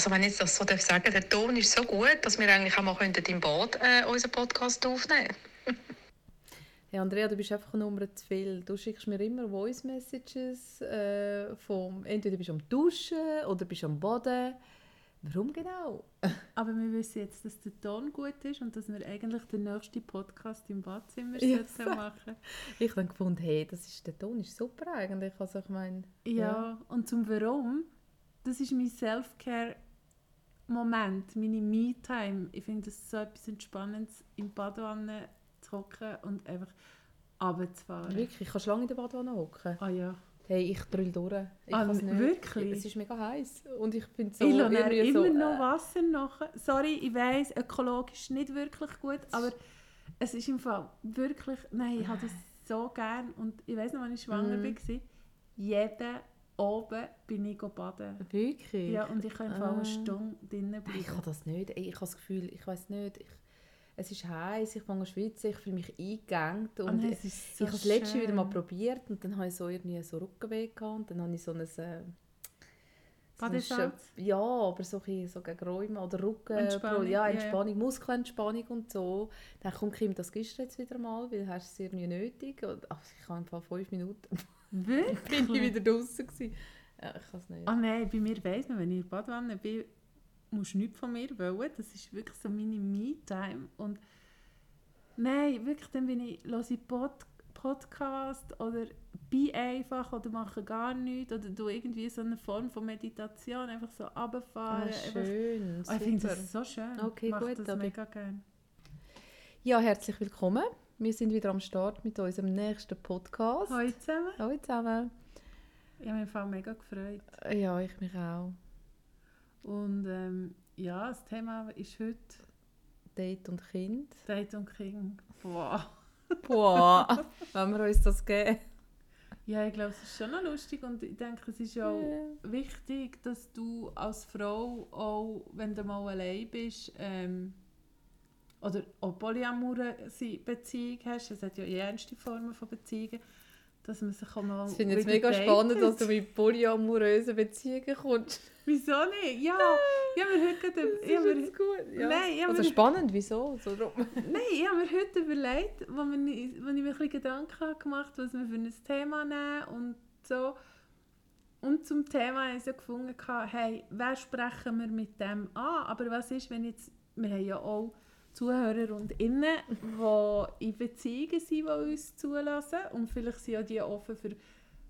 Also wenn ich jetzt das so darf sagen der Ton ist so gut, dass wir eigentlich auch mal könnten im Bad äh, unseren Podcast aufnehmen Hey Andrea, du bist einfach eine Nummer zu viel. Du schickst mir immer Voice Messages äh, vom, entweder bist du am Duschen oder bist am Boden. Warum genau? Aber wir wissen jetzt, dass der Ton gut ist und dass wir eigentlich den nächsten Podcast im Badzimmer Yes. machen Ich habe gefunden, hey, das ist, der Ton ist super eigentlich. Also ich meine, Ja, und zum Warum, das ist mein Self-Care-Moment, meine Me-Time. Ich finde es so etwas Entspannendes, im Badwanne zu hocken und einfach runterzufahren. wirklich, kannst du lange in der Badwanne hocken? Ah ja. Hey, ich drüll durch. Ich Ah, nicht. wirklich? Es ist mega heiß und ich finde so ich lasse immer so, noch äh, Wasser nach. Sorry, ich weiss, ökologisch nicht wirklich gut, aber es ist im Fall wirklich, nein, ich habe das so gern und ich weiss noch, als ich schwanger Mhm. war, jeden oben bin ich baden. Wirklich? Ja, und ich kann Fall Ah. eine Stunde drinnen Nein, ich bleiben. habe das nicht. Ich habe das Gefühl, ich weiß nicht, ich, es ist heiß, ich fange an schwitzen, ich fühle mich eingegangen und ich, es ist ich so habe das letzte wieder mal probiert und dann habe ich so irgendwie so Rückenweh gehabt und dann habe ich so ein äh, so Badesalz? Ja, aber so, ein so gegen Rheuma oder Rücken. Entspannung, ja. Entspannung, Muskelentspannung und so. Dann kommt Kim, das du jetzt wieder mal, weil hast du es irgendwie nötig. Und, ach, ich habe einfach fünf Minuten Wirklich? bin ich wieder draußen gewesen. Ja, ich kann es nicht. Ah nein, bei mir weiss man, wenn ich in der Badwanne bin, musst du nichts von mir wollen. Das ist wirklich so meine Me-Time. Und nein, wirklich, dann bin ich, höre ich Pod Podcast oder bin einfach oder mache gar nichts oder du irgendwie so eine Form von Meditation, einfach so Ah, runterfahren. einfach- schön, Ah, ich finde das so schön. Okay, ich mache gut, das mega gerne. Ja, herzlich willkommen. Wir sind wieder am Start mit unserem nächsten Podcast. Hallo zusammen. Hallo zusammen. Ich habe mich mega gefreut. Ja, ich mich auch. Und ähm, ja, das Thema ist heute Date und Kind. Date und Kind. Boah. Boah, wenn wir uns das geben. Ja, ich glaube, es ist schon noch lustig und ich denke, es ist auch wichtig, dass du als Frau auch, wenn du mal allein bist, ähm, oder auch polyamore Beziehung hast, es hat ja ernste Formen von Beziehungen, dass man sich auch mal Ich finde es mega datet. spannend, dass du mit polyamorösen Beziehungen kommst. Wieso nicht? Ja, ja wir heute gerade... Das Ja, wir, gut. Ja. Nein, ja, also wir- spannend, wieso? So drum. Nein, ich habe mir heute überlegt, wo, wir, wo ich mir ein bisschen Gedanken habe gemacht was wir für ein Thema nehmen und so. Und zum Thema habe ich so gefunden, hey, wer sprechen wir mit dem an? Aber was ist, wenn jetzt, wir haben ja auch Zuhörer und Innen, die in Beziehungen sind, die uns zulassen und vielleicht sind ja die offen für,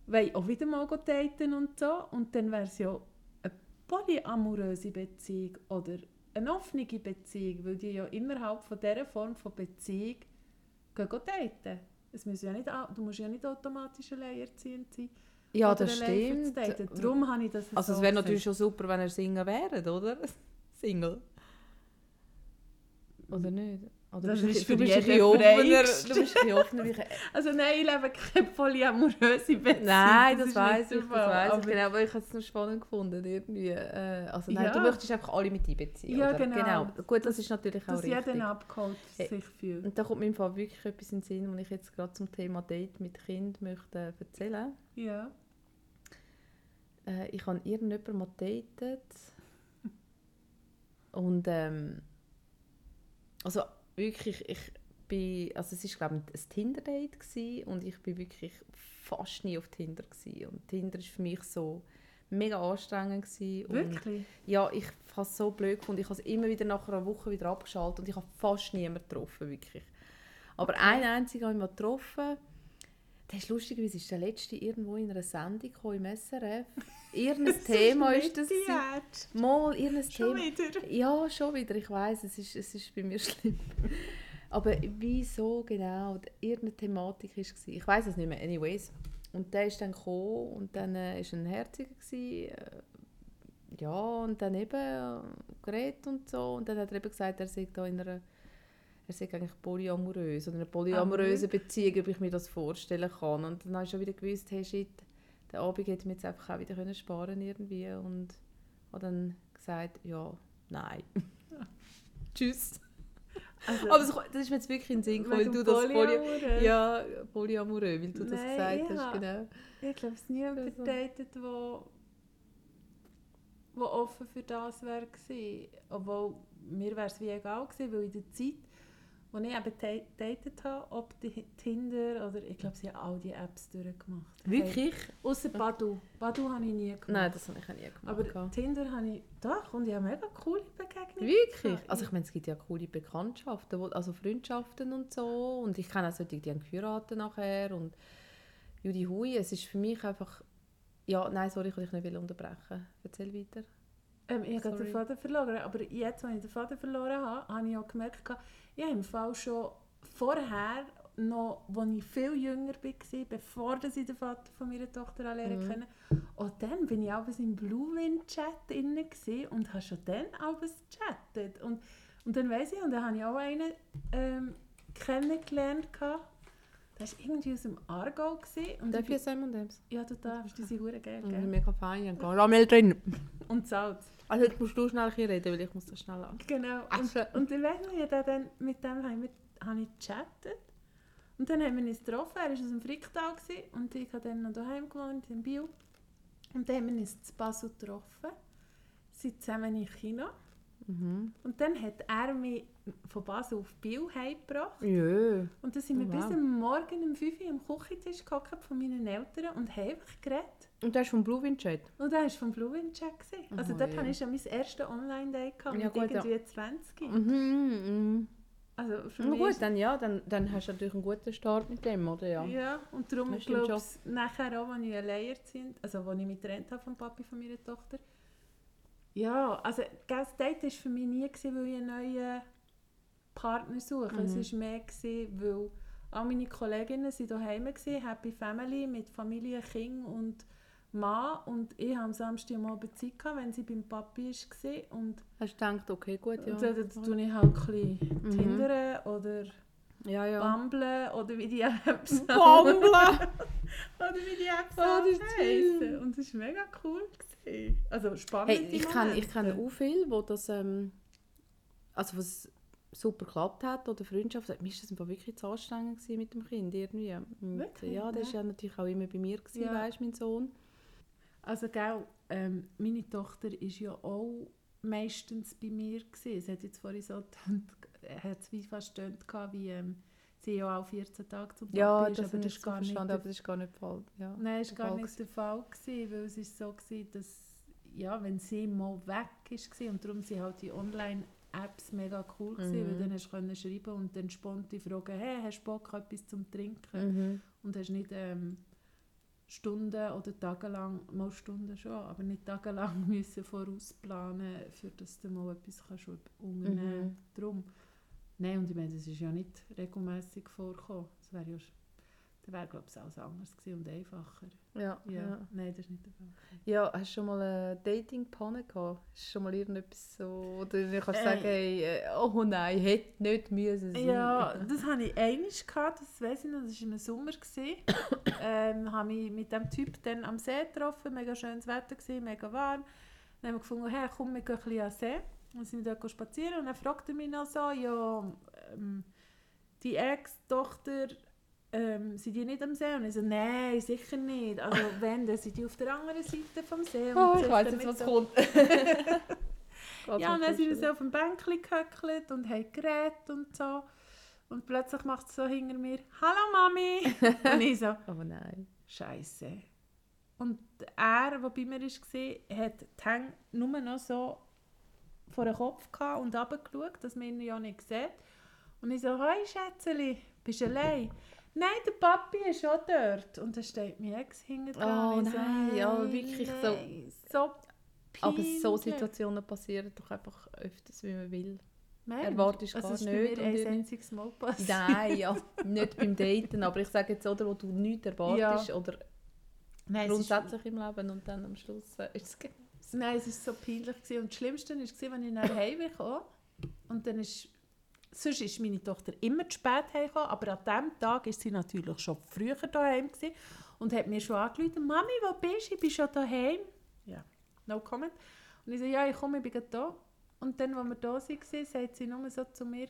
wollen auch wieder mal daten und so. Und dann wäre es ja eine polyamoröse Beziehung oder eine offene Beziehung, weil die ja innerhalb von dieser Form von Beziehung gehen daten. Es müssen ja nicht, du musst ja nicht automatisch alleinerziehend sein. Ja, oder das stimmt. Darum habe ich das Also so es wäre natürlich schon super, wenn er Single wäre, oder? Single. Oder nicht? Oder Das bist ist du für bist ein jeden offener. Du bist ein offener. Also nein, ich lebe keine polyamoröse Beziehung. Nein, das, ist weiß ich, das weiß ich genau, aber ich habe es noch spannend gefunden irgendwie. Äh, also nein, Ja. du möchtest einfach alle mit einbeziehen, Ja, oder? genau. Gut, das ist natürlich auch Dass jeder richtig. abgeholt Hey. sich fühlt. Und da kommt mir im Fall wirklich etwas in den Sinn, was ich jetzt gerade zum Thema Date mit Kind möchte äh, erzählen. Ja. Äh, ich habe irgendjemanden mal datet und ähm, also wirklich, ich bin, also es war glaube ich ein Tinder-Date und ich bin wirklich fast nie auf Tinder gewesen. und Tinder ist für mich so mega anstrengend gewesen und Wirklich? ja, ich habe es so blöd gefunden. Ich habe es immer wieder nach einer Woche wieder abgeschaltet und ich habe fast niemanden getroffen, wirklich. Aber einen einzigen habe ich mal getroffen. Der ist lustigerweise ist der letzte irgendwo in einer Sendung im SRF. Irgendein Thema ist das. Jetzt. Mal, irgendein Schon Thema. wieder. Ja, schon wieder. Ich weiß, es ist, es ist bei mir schlimm. Aber wieso genau irgendeine Thematik war. Ich weiß es nicht mehr. Anyways. Und der ist dann gekommen und dann äh, ist ein Herziger gewesen, äh, ja und dann eben äh, geredet und so und dann hat er eben gesagt, er sei da in einer er sei eigentlich polyamorös oder eine polyamoröse Beziehung, ob ich mir das vorstellen kann. Und dann habe ich schon wieder gewusst, hey shit, den Abend hätte mir jetzt einfach auch wieder können sparen irgendwie und habe dann gesagt, ja, nein. Tschüss. Also, Aber das, das ist mir jetzt wirklich in den Sinn gekommen, weil du das Poly Polyamorös? ja, polyamorös, weil du das Nein, gesagt ja. hast, genau. Ich glaube, es ist niemand Also. datet, wo, die offen für das wäre gewesen. Obwohl, mir wäre es wie egal gewesen, weil in der Zeit, als ich eben datet habe, ob die Tinder oder ich glaube, sie haben all die Apps durchgemacht. Wirklich? Hey, Ausser Badu. Badu habe ich nie gemacht. Nein, das habe ich auch nie gemacht. Aber gehabt. Tinder habe ich doch und ich habe mega coole Begegnungen. Wirklich? gehabt. Also ich meine, es gibt ja coole Bekanntschaften, also Freundschaften und so. Und ich kenne auch solche, die haben geheiratet nachher. Und Judy Hui, es ist für mich einfach... Ja, nein, sorry, ich will dich nicht unterbrechen. Erzähl weiter. Ähm, ich habe den. Faden verloren, aber jetzt, als ich den Faden verloren habe, habe ich auch gemerkt, ich habe im Fall schon vorher, noch, als ich viel jünger war, bevor ich den Vater von meiner Tochter lernen Mhm. kenne, auch dann bin ich abends im Blue Wind Chat und habe schon dann abends gechattet. Und, und dann weiss ich, und dann habe ich auch einen ähm, kennengelernt, der war irgendwie aus dem Aargau. Gewesen, und Darf ich jetzt M&M's? bin- ja, du darfst, die sind verdammt geil, Mhm. gell? Mega fein, Karamell drin. Und Salz. Also jetzt musst du schnell ein bisschen reden, weil ich muss das schnell an. Genau. Und, schön. und dann weiss ich, dann, dann, mit dem habe ich, habe ich gechattet. Und dann haben wir uns getroffen. Er war aus dem Fricktal gewesen, und ich habe dann noch daheim gewohnt, in Biel. Und dann haben wir uns zu Basel getroffen. Sind zusammen im Kino. Mhm. Und dann hat er mich von Basel auf Biel heimgebracht. Jö. Und dann sind wir Oh, bis wow. am Morgen um 5 Uhr am Küchentisch gehockt von meinen Eltern und haben einfach geredet. Und das ist vom Blue Wind Chat? Und er war vom Blue Wind Check. gewesen. Also Oh, dort ja. hatte ich schon mein erstes Online-Day Ja, mit gut, ja. irgendwie 20. Mhm, mhm. Also für Na gut, ist- dann ja, dann, dann hast du natürlich einen guten Start mit dem, oder? Ja. Ja, und darum glaube ich, nachher auch, als ich alleinerziehend, also als ich mich getrennt habe vom Papi von meiner Tochter, ja, also das Date war für mich nie, gewesen, weil ich einen neuen Partner suche. Es Mhm. war mehr, gewesen, weil all meine Kolleginnen waren daheim, gewesen, Happy Family mit Familie, Kind und Mann und ich hatte am Samstag am Abend Zeit, gehabt, wenn sie beim Papi war und Hast du gedacht, okay, gut, ja. dann, tue ich halt ein bisschen Mhm. Tindern oder Ja, ja. Bumble oder wie die Apps Bumble! Oder wie die Apps Oh, das ist heissen. toll. Und es war mega cool. Gewesen. Also spannend. Hey, ich kenne ich kenn auch viele, wo das, ähm, also was super geklappt hat oder Freundschaft, mir war das einfach wirklich zu anstrengend gewesen mit dem Kind irgendwie. Wirklich? Ja, das Ja. war ja natürlich auch immer bei mir, gewesen, Ja. weisst, mein Sohn. Also gell, ähm, meine Tochter ist ja auch meistens bei mir gewesen. Es hat jetzt vorhin so getönt, hat es wie fast gehabt, wie ähm, sie ja auch 14 Tage zum Papi Ja, ist, das aber das ist gar nicht der aber das ist gar nicht der Fall. Ja. Nein, das war der gar nicht gewesen. der Fall, gewesen, weil es ist so war, dass ja, wenn sie mal weg war und darum sind halt die Online-Apps mega cool gewesen, Mhm. weil dann hast du können schreiben und dann spontan fragen, hey, hast du Bock, etwas zum Trinken? Mhm. Und hast nicht ähm, Stunden oder tagelang, mal Stunden schon, aber nicht tagelang müssen vorausplanen, für dass du mal etwas kannst unternehmen Mhm. Drum. Nein, und ich meine, das ist ja nicht regelmäßig vorgekommen. Das wäre ja, dann wäre glaube ich alles anders gewesen und einfacher. Ja, Ja. ja. Nein, das ist nicht der Fall. Ja, hast du schon mal eine Dating-Panne gehabt? Hast du schon mal irgendetwas so, oder du kannst Äh. sagen, hey, äh, oh nein, hätte nicht müssen sein. Ja, das hatte ich einmal, gehabt, das weiß ich noch, das war im Sommer. ähm, habe mich mit dem Typ dann am See getroffen, mega schönes Wetter, gewesen, mega warm. Dann haben wir gefunden, hey, komm, wir gehen ein bisschen an den See. Dann sind wir dort spazieren und dann fragte er mich noch so, ja, ähm, die Ex-Tochter, ähm, sind die nicht am See? Und ich so, nein, sicher nicht. Also wenn, dann sind die auf der anderen Seite vom See. Und Oh, ich weiß dann jetzt, was so- kommt. ja, und dann sind wir so auf dem Bänkchen gehöckelt und haben geredet und so. Und plötzlich macht es so hinter mir, «Hallo Mami!» Und ich so, Aber nein. «Scheisse!» Und er, der bei mir war, hat die Hände nur noch so vor den Kopf gehabt und runtergeschaut, dass man ihn ja nicht sieht. Und ich so, «Hoi Schätzeli, bist du allein?» «Nein, der Papi ist auch dort!» Und dann steht mein Ex hinter. Oh nein, ja, «Hey, wirklich so- nein, so Aber so peinlich.» Situationen passieren doch einfach öfters, wie man will. Erwartest also gar ist nicht Bei und mir ein einziges Mal passiert. Nein, ja, nicht beim Daten, aber ich sage jetzt, oder, wo du nichts erwartest oder Nein, grundsätzlich im Leben und dann am Schluss äh, ist es genau nein, es war so peinlich. Gewesen. Und das Schlimmste war, als ich nach Hause kam. Und dann ist... Sonst ist meine Tochter immer zu spät heimgekommen, aber an diesem Tag war sie natürlich schon früher daheim gewesen und hat mir schon angerufen, «Mami, wo bist du? Ich bin schon daheim.» Ja, no comment. Und ich so, «Ja, ich komme, ich bin gerade da.» Und dann, als wir da waren, sagt sie nur so zu mir,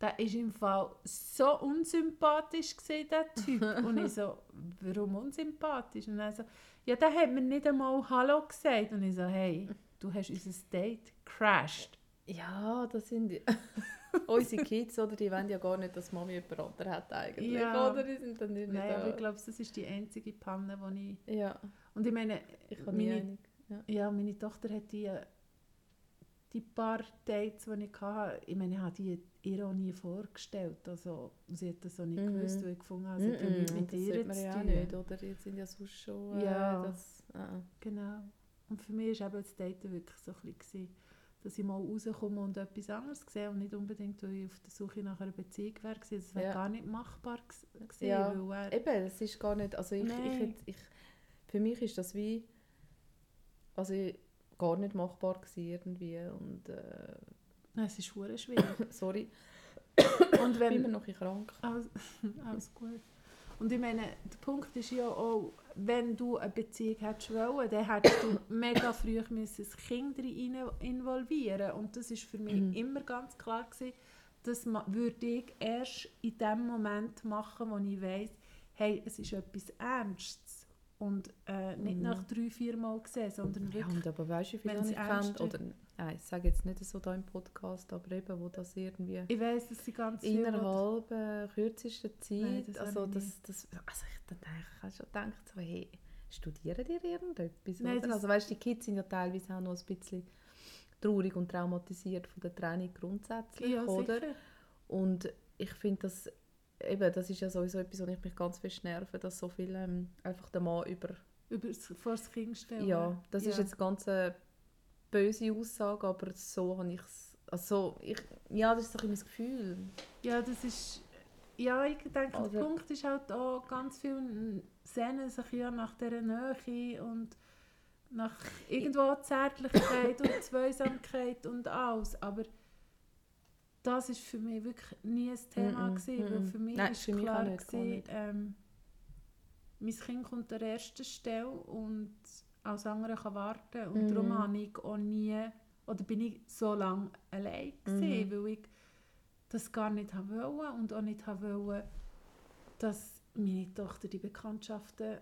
der war im Fall so unsympathisch, gewesen, der Typ. und ich so, warum unsympathisch? Und er so, ja, der hat mir nicht einmal Hallo gesagt. Und ich so, hey, du hast unser Date crashed. Ja, das sind die- unsere Kids, oder? Die wollen ja gar nicht, dass Mami jemand anderen hat eigentlich, Ja. oder? Die sind dann nicht Nein, da. aber ich glaube, das ist die einzige Panne, die ich... Ja, Und ich meine, ich meine. Ja. ja, meine Tochter hat die, die paar Dates, die ich hatte, ich meine, ich habe die ihr auch nie vorgestellt. Also, sie hat das auch nicht Mhm. gewusst, weil ich gefunden habe, sie nichts und mit das ihr zu ja tun. nicht, oder? Die sind ja sonst schon... Äh, Ja. Das, äh. Genau. Und für mich war eben das Daten wirklich so ein bisschen, dass ich mal rauskomme und etwas anderes sehe und nicht unbedingt, weil ich auf der Suche nach einer Beziehung wäre. Das wäre Ja. gar nicht machbar gewesen, Ja. weil er... Eben, es ist gar nicht... Also ich, ich, Nein. hätte- ich, für mich ist das wie... Also gar nicht machbar gewesen irgendwie und... Äh, Nein, es ist verdammt schwierig. sorry, und ich bin immer wenn... noch krank. Alles, alles gut. Und ich meine, der Punkt ist ja auch, wenn du eine Beziehung hättest wollen, dann hättest du mega früh müssen das Kind rein involvieren Und das ist für mich Mhm. immer ganz klar gewesen, das würde ich erst in dem Moment machen, wo ich weiss, hey, es ist etwas Ernstes. Und äh, nicht Mhm. nach drei, vier Mal gesehen, sondern Ja, wirklich... und aber weißt du, wie Wenn's ich kennt? Oder, nein, ich sage jetzt nicht so da im Podcast, aber eben, wo das irgendwie ich weiss, dass sie ganz viel... innerhalb äh, kürzester Zeit, Nein, das also das, das, also ich dann denke, ich habe schon gedacht, so, hey, studieren die irgendetwas? Nein, oder? Also weißt, die Kids sind ja teilweise auch noch ein bisschen traurig und traumatisiert von der Trennung grundsätzlich, Ja, oder? sicher. Und ich finde das, eben, das ist ja sowieso etwas, wo ich mich ganz fest nerve, dass so viele ähm, einfach den Mann über Über das, vor das Kind stellen. ja, das ist Ja. jetzt eine ganz äh, böse Aussage, aber so habe ich es. Also, ich, ja, das ist so ein mein Gefühl. Ja, das ist. Ja, ich denke, der Also- Punkt ist halt auch, ganz viele sehnen sich ja nach dieser Nähe und nach irgendwo Zärtlichkeit und Zweisamkeit und alles. Aber das ist für mich wirklich nie ein Thema Mm-mm, gewesen, weil für mich Nein, ist für mich klar gar gewesen, ähm, mein Kind kommt an erster Stelle und alles andere kann warten. Und Mhm. darum habe ich auch nie, oder bin ich so lange allein gewesen, Mhm. weil ich das gar nicht haben wollen und auch nicht haben wollen, dass meine Tochter die Bekanntschaften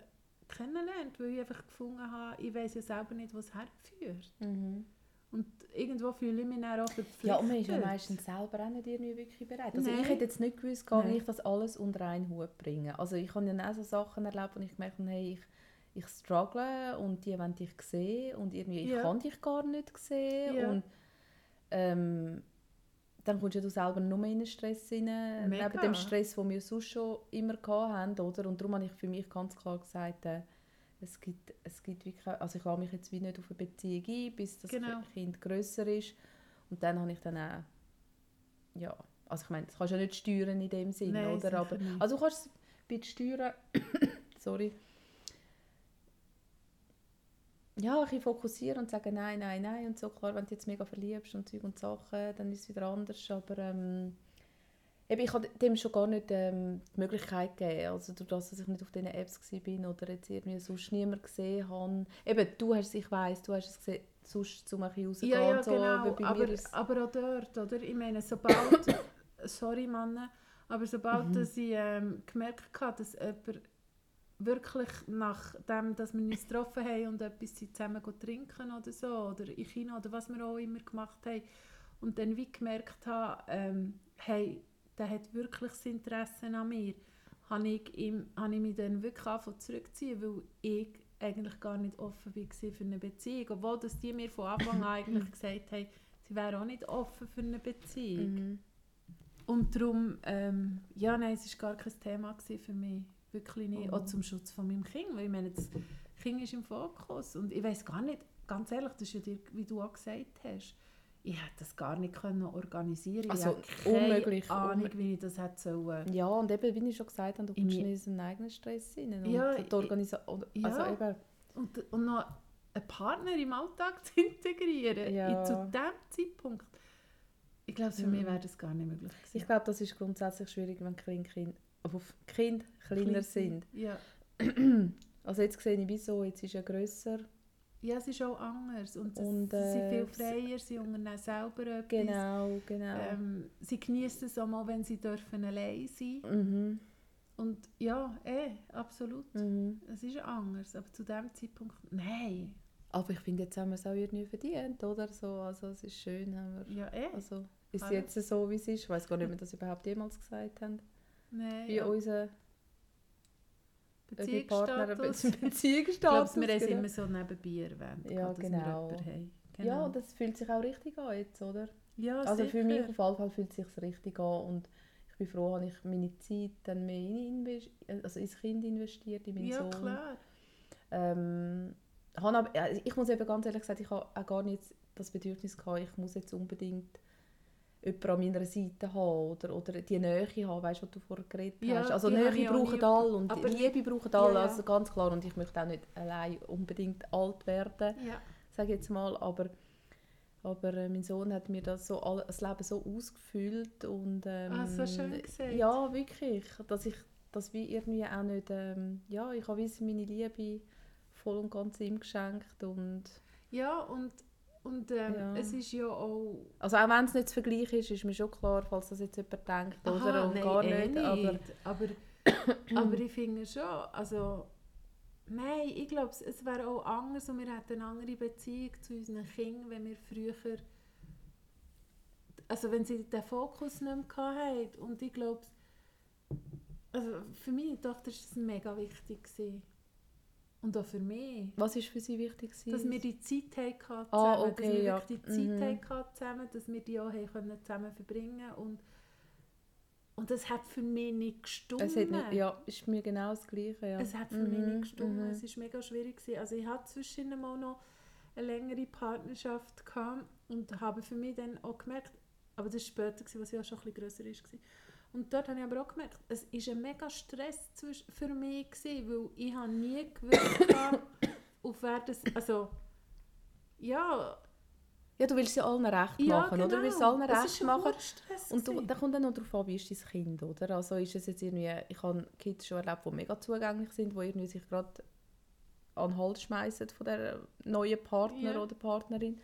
kennenlernt, weil ich einfach gefunden habe, ich weiß ja selber nicht, wo es herführt. Und irgendwo fühle ich mich dann auch verpflichtet. Ja, und man ist ja meistens selber auch nicht irgendwie wirklich bereit. Also Nein. ich hätte jetzt nicht gewusst, gar Nein. nicht das alles unter einen Hut bringen. Also ich habe ja auch so Sachen erlebt, wo ich gemerkt habe, hey, ich, ich struggle und die wollen dich sehen und irgendwie, ich Ja. kann dich gar nicht sehen. Ja. Und ähm, dann kommst ja du selber noch mehr in den Stress rein, Mega. neben dem Stress, den wir sonst schon immer hatten, oder? Und darum habe ich für mich ganz klar gesagt, äh, es gibt, es gibt wirklich, also ich lasse mich jetzt wie nicht auf eine Beziehung ein, bis das Genau. Kind grösser ist. Und dann habe ich dann auch, ja, also ich meine, das kannst du ja nicht steuern in dem Sinn, Nein, oder? Aber, also du kannst es bisschen steuern, sorry, ja, ein bisschen fokussieren und sagen nein, nein, nein und so. Klar, wenn du jetzt mega verliebst und Zeug und Sachen, dann ist es wieder anders, aber ähm, eben, ich habe dem schon gar nicht ähm, die Möglichkeit gegeben, also durch das, dass ich nicht auf diesen Apps war oder jetzt irgendwie sonst niemand gesehen habe. Eben, du hast es, ich weiss, du hast es gesehen, sonst zum ein bisschen rauszugehen Ja, ja, so, genau. aber Aber, mir ist aber auch dort, oder? Ich meine, sobald, sorry Männer, aber sobald Mhm. dass ich ähm, gemerkt habe, dass jemand wirklich nachdem, dass wir uns getroffen haben und etwas zusammen trinken oder so, oder in China oder was wir auch immer gemacht haben, und dann wie gemerkt habe, ähm, hey, der hat wirklich das Interesse an mir, habe ich, ihm, habe ich mich dann wirklich angefangen zurückziehen, weil ich eigentlich gar nicht offen war für eine Beziehung, obwohl dass die mir von Anfang an eigentlich gesagt haben, sie wären auch nicht offen für eine Beziehung. Mhm. Und darum, ähm, ja, nein, es war gar kein Thema für mich. Wirklich nicht. Oh. Auch zum Schutz von meinem Kind. Weil ich meine, das Kind ist im Fokus. Und ich weiß gar nicht, ganz ehrlich, das ist ja dir, wie du auch gesagt hast, ich hätte das gar nicht können organisieren Also, Ich unmöglich, Ahnung, wie ich das hätte sollen. Ja, und eben, wie ich schon gesagt habe, du kommst in diesen eigenen Stress rein. Und Ja, die Organisation, Ja. also eben, Und, und noch einen Partner im Alltag zu integrieren, Ja. in, zu diesem Zeitpunkt. Ich glaube, für Mhm. mich wäre das gar nicht möglich gewesen. ich glaube, das ist grundsätzlich schwierig, wenn kleine Kinder, auf Kind kleiner Klein sind. Ja. Also jetzt sehe ich, wieso, jetzt ist er grösser. ja, es ist auch anders. Und, Und, sie sind äh, viel freier, sie unternehmen selber etwas. Genau, genau. Ähm, sie genießen es auch mal, wenn sie dürfen allein sein mhm. Und ja, eh, absolut. Mhm. Es ist anders. Aber zu dem Zeitpunkt, nein. Aber ich finde, jetzt haben wir es auch irgendwie verdient, oder? So, also es ist schön, haben wir... Ja, eh. Also ist es Alles. jetzt so, wie es ist? Ich weiß gar nicht, ob wir das überhaupt jemals gesagt haben. Nein, Wie ja. unser Beziehungsstatus. Be Ich glaube, Beziehungsstatus. wir haben es genau. immer so nebenbei erwähnt, Ja, dass genau. wir haben. Ja, das fühlt sich auch richtig an jetzt, oder? ja Also für mich sicher. auf jeden Fall fühlt es sich richtig an und ich bin froh, habe ich meine Zeit dann mehr in also ins Kind investiert, in meinen Ja, Sohn. klar. Ähm, äh, ich muss eben ganz ehrlich sagen, ich habe auch gar nicht das Bedürfnis gehabt, ich muss jetzt unbedingt jemanden an meiner Seite haben oder, oder die Nähe haben, weißt du, was du vorher geredet Ja, hast. Also Nähe brauchen alle und aber- Liebe brauchen alle, Ja, ja. also ganz klar. Und ich möchte auch nicht allein unbedingt alt werden, Ja. sage jetzt mal, aber aber äh, mein Sohn hat mir das, so all, das Leben so ausgefüllt und ähm, Ah, so schön gesagt. ja wirklich, dass ich das wie irgendwie auch nicht, ähm, ja ich habe meine Liebe voll und ganz ihm geschenkt und Ja, und, und ähm, Ja. es ist ja auch... also auch wenn es nicht zu vergleichen ist, ist mir schon klar, falls das jetzt jemand denkt oder Aha, und nein, gar eh nicht, aber aber, aber ich finde schon, also... Nein, ich glaube, es- es wäre auch anders und wir hätten eine andere Beziehung zu unseren Kindern, wenn wir früher... Also wenn sie den Fokus nicht mehr hatten. Und ich glaube, also für meine Tochter war es mega wichtig. Gewesen. Und auch für mich. was ist für sie wichtig gewesen? Dass wir die Zeit hatten zusammen, Ah, dass okay, wir ja. die Zeit Mhm. hatten zusammen, dass wir die auch können zusammen verbringen und und das hat für mich nicht gestummt. es hat nicht, ja, ist mir genau das Gleiche, ja. Es hat für mich Mhm, nicht gestummt. mhm. Es war mega schwierig. Gewesen. Also ich hatte zwischen mal noch eine längere Partnerschaft gehabt und habe für mich dann auch gemerkt, aber das war später, gewesen, was ja schon ein bisschen grösser war. Und dort habe ich aber auch gemerkt, es war ein mega Stress für mich, gewesen, weil ich habe nie gewusst, habe, auf wer das... Also, ja, Ja, du willst sie allen recht ja machen, genau. oder? Du willst sie allen recht ist machen. Und du, da kommt dann noch darauf an, wie ist dein Kind, oder? Also ist es jetzt irgendwie, ich habe Kids schon erlebt, die mega zugänglich sind, die irgendwie sich gerade an den Hals schmeißen von der neuen Partner Ja. oder Partnerin.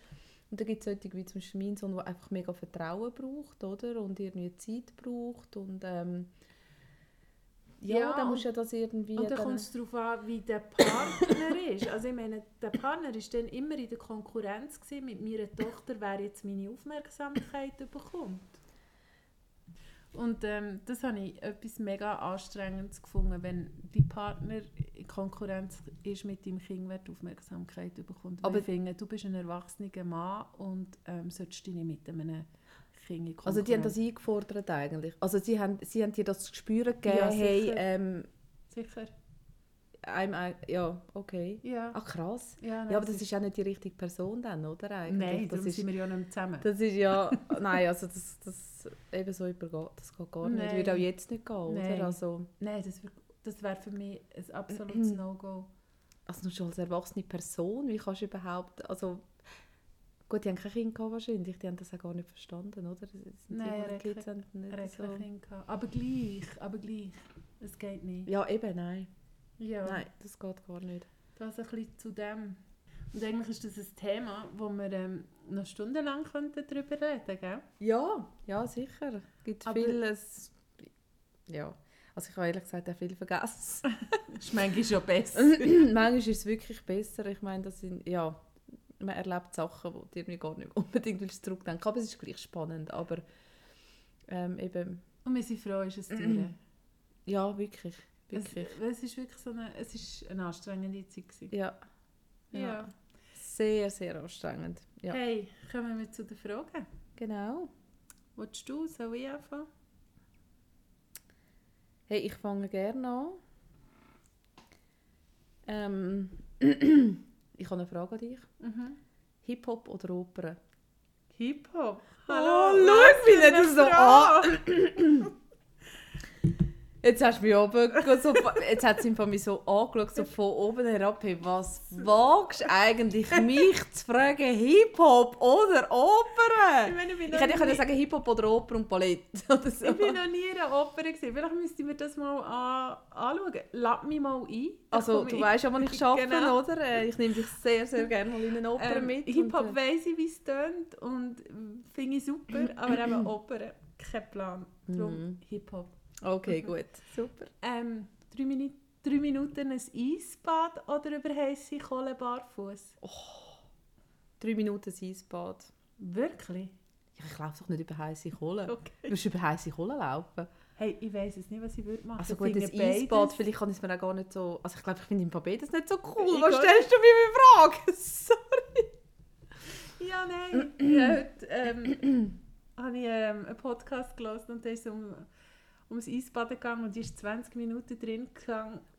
Und dann gibt es solche wie zum Beispiel mein Sohn, der einfach mega Vertrauen braucht, oder? Und irgendwie Zeit braucht und ähm, ja, Ja, dann musst du ja das irgendwie... Und dann dann- kommt es darauf an, wie der Partner ist. Also ich meine, der Partner war dann immer in der Konkurrenz gewesen mit meiner Tochter, wer jetzt meine Aufmerksamkeit bekommt. Und ähm, das habe ich etwas mega Anstrengendes gefunden, wenn die Partner in Konkurrenz ist mit deinem Kind, wer die Aufmerksamkeit bekommt. Aber finde, du bist ein erwachsener Mann und ähm, solltest dich nicht mit einem Kind in Also die haben Konkurrenz- das eingefordert eigentlich. Also sie haben, sie haben dir das Gespür gegeben, Ja, hey, sicher. ähm, Sicher? I'm, ja, okay. Ja. Ach krass. ja, Ja, aber das ist auch nicht die richtige Person dann, oder? Eigentlich? Nein, das ist, sind wir ja nicht zusammen. das ist ja, nein, also das, das eben so übergeht, das geht gar nicht. Nein. Würde auch jetzt nicht gehen, Nein. oder? Also, Nein, das, wär- das wäre für mich ein absolutes No-Go. also schon als erwachsene Person, wie kannst du überhaupt, also gut, die haben kein Kind gehabt wahrscheinlich, die haben das auch gar nicht verstanden, oder? Das sind die, Nein, die hat Kids haben nicht so. Kind gehabt. Aber gleich, aber gleich. Es geht nicht. Ja, eben, nein. Ja. Nein, das geht gar nicht. Das ein bisschen zu dem. Und eigentlich ist das ein Thema, wo wir ähm, noch stundenlang könnten darüber reden gell? Ja, ja, sicher. Es gibt Aber- vieles, ja. Also ich habe ehrlich gesagt auch viel vergessen. ist manchmal schon besser. Manchmal ist es wirklich besser. Ich meine, das sind, ja, man erlebt Sachen, die irgendwie gar nicht unbedingt willst zurückdenken. Aber es ist gleich spannend. Aber ähm, eben, Und wir sind froh, ist es durch. ja, wirklich, es, wirklich. es ist wirklich so eine, es ist eine anstrengende Zeit. Gewesen. Ja, Ja. ja. Sehr, sehr anstrengend. Ja, Hey, kommen wir zu den Fragen. genau. Willst du, soll ich anfangen? Hey, ich fange gerne an. Ähm, ich habe eine Frage an dich. Mhm. Hip-Hop oder Oper? Hip-Hop. Oh, Hallo, schau, was wie eine so Frage. Jetzt hast du mich oben, so, jetzt hat sie mich so angeschaut, so von oben herab. Hey, was wagst du eigentlich, mich zu fragen, Hip-Hop oder Ich Oper? meine, ich bin Ich hätte können nie- sagen Hip-Hop oder Oper und Ballett. Oder so. Ich bin noch nie in einer Oper. Gewesen. Vielleicht müssten wir das mal an anschauen. Lass mich mal ein. Also, du weißt ja, wo ich arbeite, Genau. oder? Äh, Ich nehme dich sehr, sehr gerne mal in eine Oper Ähm, mit. Hip-Hop und, weiss ich, wie es tönt und äh, finde ich super, aber eben Oper, kein Plan. Darum Mhm. Hip-Hop. Okay, gut. Super. Ähm, drei, Minuten, drei Minuten ein Eisbad oder über heiße Kohle barfuß? Drei Minuten ein Eisbad. Wirklich? Ja, ich laufe doch nicht über heiße Kohle. Okay. Du über heiße Kohle laufen? Hey, ich weiß es nicht, was ich würde machen. Also gut, das Eisbad, vielleicht kann ich es mir auch gar nicht so... Also ich glaube, ich finde im beides nicht so cool. Ich Was stellst du mir für Fragen? Sorry. Ja, nein. ja, heute ähm, habe ich ähm, einen Podcast gelesen und da ist um, um das Eisbaden gegangen und die ist 20 Minuten drin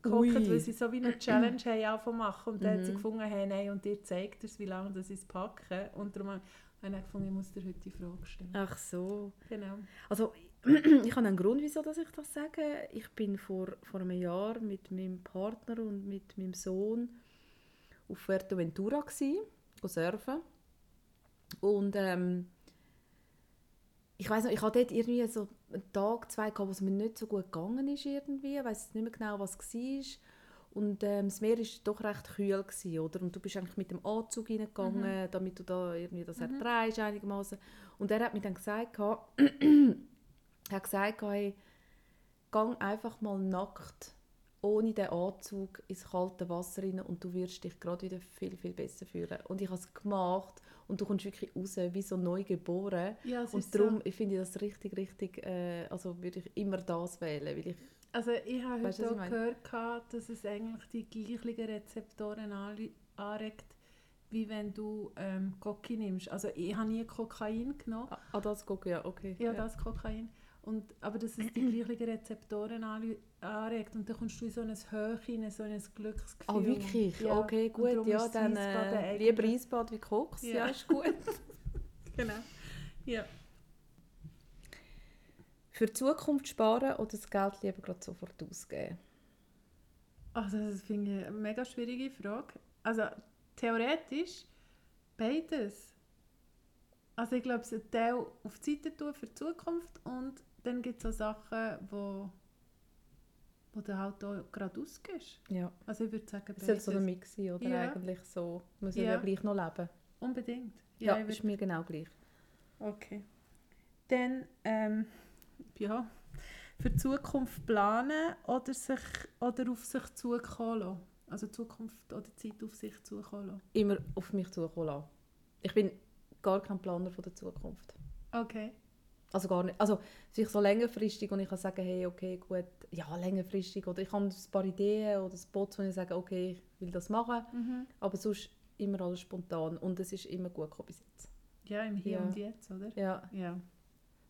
gehockt, weil sie so wie eine Challenge haben machen. Und dann hat sie Mhm. gefunden, hey, nein, und ihr zeigt es, wie lange das ist packen. Und darum habe ich gefunden, ich muss dir heute die Frage stellen. Ach so. Genau. Also ich habe einen Grund, wieso dass ich das sage. Ich bin vor, vor einem Jahr mit meinem Partner und mit meinem Sohn auf Fuerteventura go surfen. Und ähm, ich weiß noch, ich hatte dort irgendwie so einen Tag, zwei gehabt, wo es mir nicht so gut gegangen ist irgendwie. Ich weiß nicht mehr genau, was es war. Und ähm, das Meer war doch recht kühl, gewesen, oder? Und du bist eigentlich mit dem Anzug reingegangen, damit du da irgendwie das Mhm. erträgst einigermaßen. Und er hat mir dann gesagt, er hat gesagt, hey, gang einfach mal nackt ohne den Anzug ins kalte Wasser rein und du wirst dich gerade wieder viel, viel besser fühlen. Und ich habe es gemacht und du kommst wirklich raus wie so neu geboren. Ja, Und darum so. finde ich das richtig, richtig, äh, also würde ich immer das wählen, weil ich, Also ich habe Weißt heute auch gehört, gehabt, dass es eigentlich die gleichen Rezeptoren anregt, wie wenn du ähm, Koki nimmst. Also ich habe nie Kokain genommen. ah, ah, das gucke ja, okay. Ja, das Kokain. Und, aber dass es die gleichen Rezeptoren anregt und dann kommst du in so ein Höch in so ein Glücksgefühl. Ah, wirklich? Ja, Okay, gut, ja, dann äh, lieber Eisbad wie Koks, ja. Ja. ist gut. Genau. Ja. Für die Zukunft sparen oder das Geld lieber gerade sofort ausgeben? Also das finde ich eine mega schwierige Frage. Also theoretisch beides. Also ich glaube, es einen Teil auf die Seite tun für die Zukunft und dann gibt es auch Sachen, wo, wo du halt auch gerade ausgehst. Ja. Also ich würde sagen, Es soll so ein Mix sein, oder Ja. eigentlich so. Man soll ja. Ja. gleich noch leben. Unbedingt. Ja, ich ist mir genau gleich. Okay. Dann, ähm, ja, für die Zukunft planen oder, sich, oder auf sich zukommen lassen. Also Zukunft oder Zeit auf sich zukommen lassen. Immer auf mich zukommen lassen. Ich bin gar kein Planer von der Zukunft. Okay. Also gar nicht. Also vielleicht so längerfristig und ich kann sagen, hey, okay, gut, ja, längerfristig. Oder ich habe ein paar Ideen oder Spots, wo ich sage, okay, ich will das machen. Mhm. Aber sonst immer alles spontan und es ist immer gut gekommen bis jetzt. Ja, im Hier Ja. und Jetzt, oder? Ja. Ja.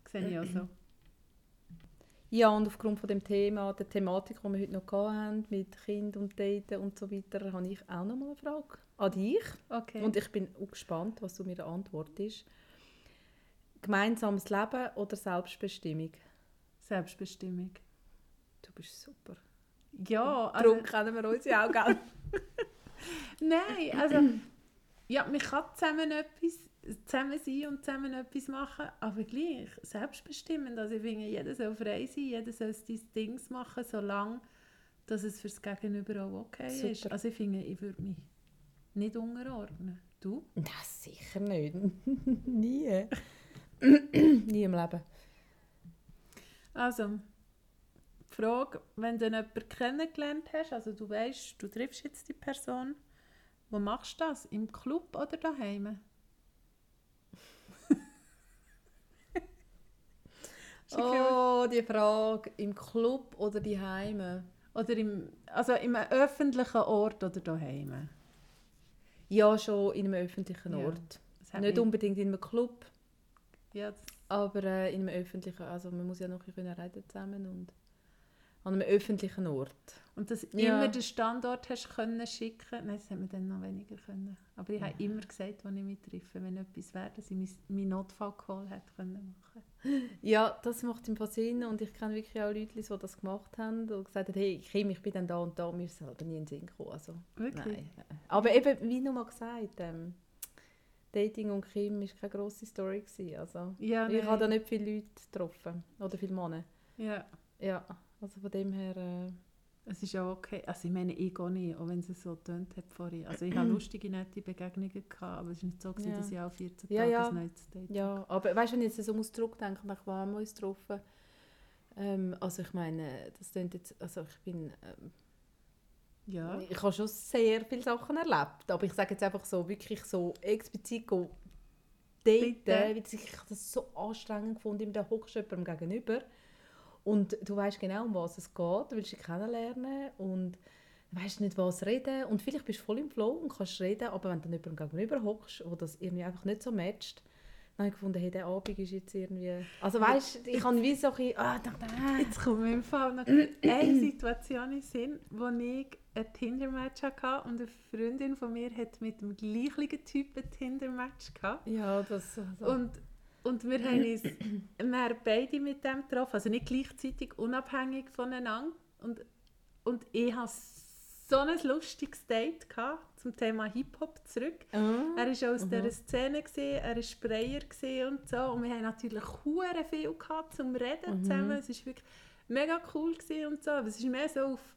Sehe ich auch so. Ja, und aufgrund von dem Thema, der Thematik, die wir heute noch hatten, mit Kind und Daten und so weiter, habe ich auch noch mal eine Frage an dich. Okay. Und ich bin auch gespannt, was du mir antwortest. Gemeinsames Leben oder Selbstbestimmung? Selbstbestimmung. Du bist super. Ja, also, Darum kennen wir uns ja auch, gell? nein, also, ja, man kann zusammen etwas, zusammen sein und zusammen etwas machen, aber gleich, selbstbestimmend. Also ich finde, jeder soll frei sein, jeder soll sein Ding machen, solange dass es für das Gegenüber auch okay ist. Super. Also ich finde, ich würde mich nicht unterordnen. Du? Nein, sicher nicht. Nie. Nie im Leben. Also, die Frage, wenn du jemanden kennengelernt hast, also du weißt, du triffst jetzt die Person, wo machst du das? Im Club oder daheim? Oh, die Frage. Im Club oder die Heime? Oder im, also im öffentlichen Ort oder daheim? Ja, schon in einem öffentlichen. Ort. Nicht unbedingt in einem Club, Ja, aber äh, in einem öffentlichen. Also man muss ja noch ein bisschen reden zusammen und an einem öffentlichen Ort. und dass du Ja. immer den Standort hast können schicken. Nein, das hat man dann noch weniger können. Aber ich habe immer gesagt, wenn ich mich treffe, wenn etwas wäre, dass ich mein- meinen Notfallcall hätte können machen. Ja, das macht im Fall Sinn und ich kenne wirklich auch Leute, die das gemacht haben und gesagt haben, hey Kim, ich bin dann da und da, mir ist aber nie in den Sinn gekommen. Also, Wirklich? nein. Aber eben, wie noch mal gesagt, ähm, Dating und Kim war keine grosse Story. Gewesen, also. Ja, Ich habe da nicht viele Leute getroffen oder viele Männer. Ja, Ja, also von dem her... Äh, es ist auch okay. Also ich meine, ich gehe nicht, auch wenn es so tönt hat vorhin. Also ich habe lustige, nette Begegnungen gehabt, aber es war nicht so, gewesen, Ja. dass ich auch 14 Ja, Tage ja. ein neues Date Ja, aber weißt du, wenn ich jetzt so muss zurückdenken, nach wann wir uns getroffen? Ähm, also ich meine, das klingt jetzt, also ich bin ähm, Ja. Ich habe schon sehr viele Sachen erlebt, aber ich sage jetzt einfach so, wirklich so explizit go daten, weil ich habe das so anstrengend gefunden, da hockst du jemandem gegenüber und du weißt genau, um was es geht, du willst dich kennenlernen und du weißt nicht, was reden und vielleicht bist du voll im Flow und kannst reden, aber wenn du dann jemandem gegenüber hockst, wo das irgendwie einfach nicht so matcht, dann habe ich gefunden, hey, der Abend ist jetzt irgendwie... Also weißt, ich habe wie so ein bisschen, ah, dachte, ah. Jetzt kommt mir im Fall noch eine Situation in Sinn, wo ich ein Tinder-Match hatte und eine Freundin von mir hat mit dem gleichen Typ ein Tinder-Match gehabt. Ja, das... Also. Und, und wir haben uns wir beide mit dem getroffen, also nicht gleichzeitig, unabhängig voneinander. Und, und ich hatte so ein lustiges Date gehabt, zum Thema Hip-Hop zurück. Ah. Er war aus Mhm. dieser Szene, gewesen, er war Sprayer und so. Und wir haben natürlich hure viel gehabt zum Reden Mhm. zusammen. Es war wirklich mega cool und so. Aber es war mehr so auf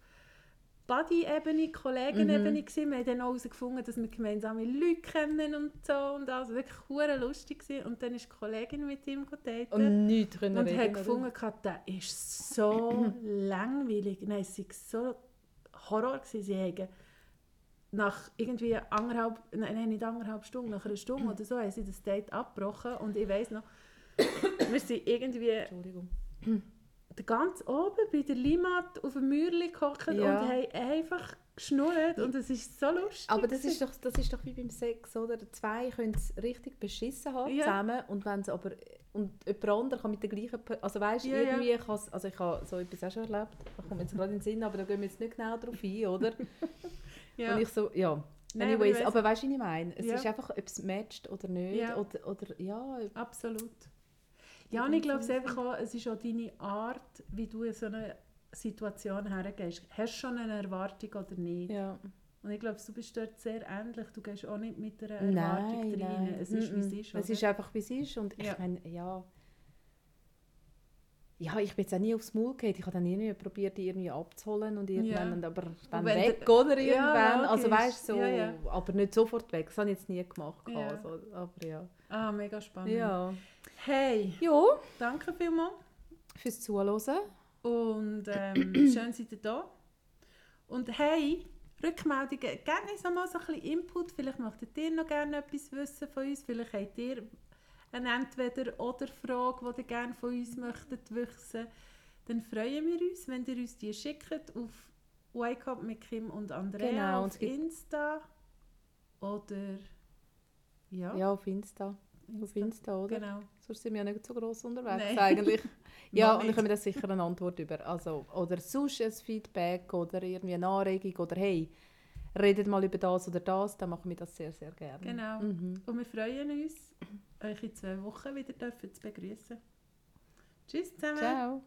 Buddy-Ebene, Kollegen-Ebene. Mhm. gewesen. Wir haben dann auch herausgefunden, dass wir gemeinsame Leute kennen und so. Und also wirklich hure lustig gewesen. Und dann ist die Kollegin mit ihm gedatet. Und nichts können Und hat gefunden, gehabt, der ist so langweilig. Nein, es war so Horror. Gewesen. Sie haben nach irgendwie anderthalb, nein, nein, nicht anderthalb Stunden, nach einer Stunde oder so, haben sie das Date abgebrochen. Und ich weiss noch, wir sind irgendwie Entschuldigung. Ganz oben bei der Limat auf dem Mäuerchen gehockt Ja. und haben einfach geschnurrt. Und es ist so lustig. Aber das ist, doch, das ist doch wie beim Sex, oder? Zwei können es richtig beschissen haben Ja. zusammen und wenn sie aber und jemand anderes kann mit der gleichen also weißt Ja, ja. irgendwie es- also ich habe so etwas auch schon erlebt da kommt jetzt gerade in den Sinn aber da gehen wir jetzt nicht genau drauf ein oder ja. und ich so ja Nein, anyways aber ich aber, weißt du was ich meine es Ja. ist einfach ob es matcht oder nicht Ja. oder, oder ja Absolut. Ja, und ich glaube es einfach auch, es ist auch deine Art, wie du in so eine Situation hergehst. Hast du schon eine Erwartung oder nicht? ja Und ich glaube, du bist dort sehr ähnlich. Du gehst auch nicht mit einer Erwartung nein, rein. nein. Es ist, wie es ist. Es oder? ist einfach, wie es ist. Und Ja. ich meine, ja... Ja, ich bin jetzt auch nie aufs Maul gegangen. Ich habe dann irgendwie probiert, die irgendwie abzuholen und irgendwann, aber dann wenn weg der- oder Ja, irgendwann. also logisch. weißt so, Ja, ja. aber nicht sofort weg. Das habe ich jetzt nie gemacht. Ja. Also, aber ja. Ah, mega spannend. Ja. Hey, Ja, danke vielmals. fürs Zuhören. Und ähm, schön seid ihr da. Und hey, Rückmeldungen, gerne mal so ein bisschen Input. Vielleicht möchtet ihr noch gerne etwas wissen von uns. Vielleicht habt ihr eine Entweder-Oder-Frage, die ihr gerne von uns möchtet wissen. Dann freuen wir uns, wenn ihr uns die schickt auf Wake Up mit Kim und Andrea Genau, auf Insta. Oder ja, Ja, auf Insta. Auf Insta, oder? Genau. Sonst sind wir ja nicht so gross unterwegs Nein. eigentlich. ja, und dann können wir da sicher eine Antwort über. Also, oder sonst ein Feedback oder irgendwie eine Anregung oder hey, redet mal über das oder das, dann machen wir das sehr, sehr gerne. Genau. Mhm. Und wir freuen uns, euch in zwei Wochen wieder dürfen zu begrüßen. Tschüss zusammen. Ciao.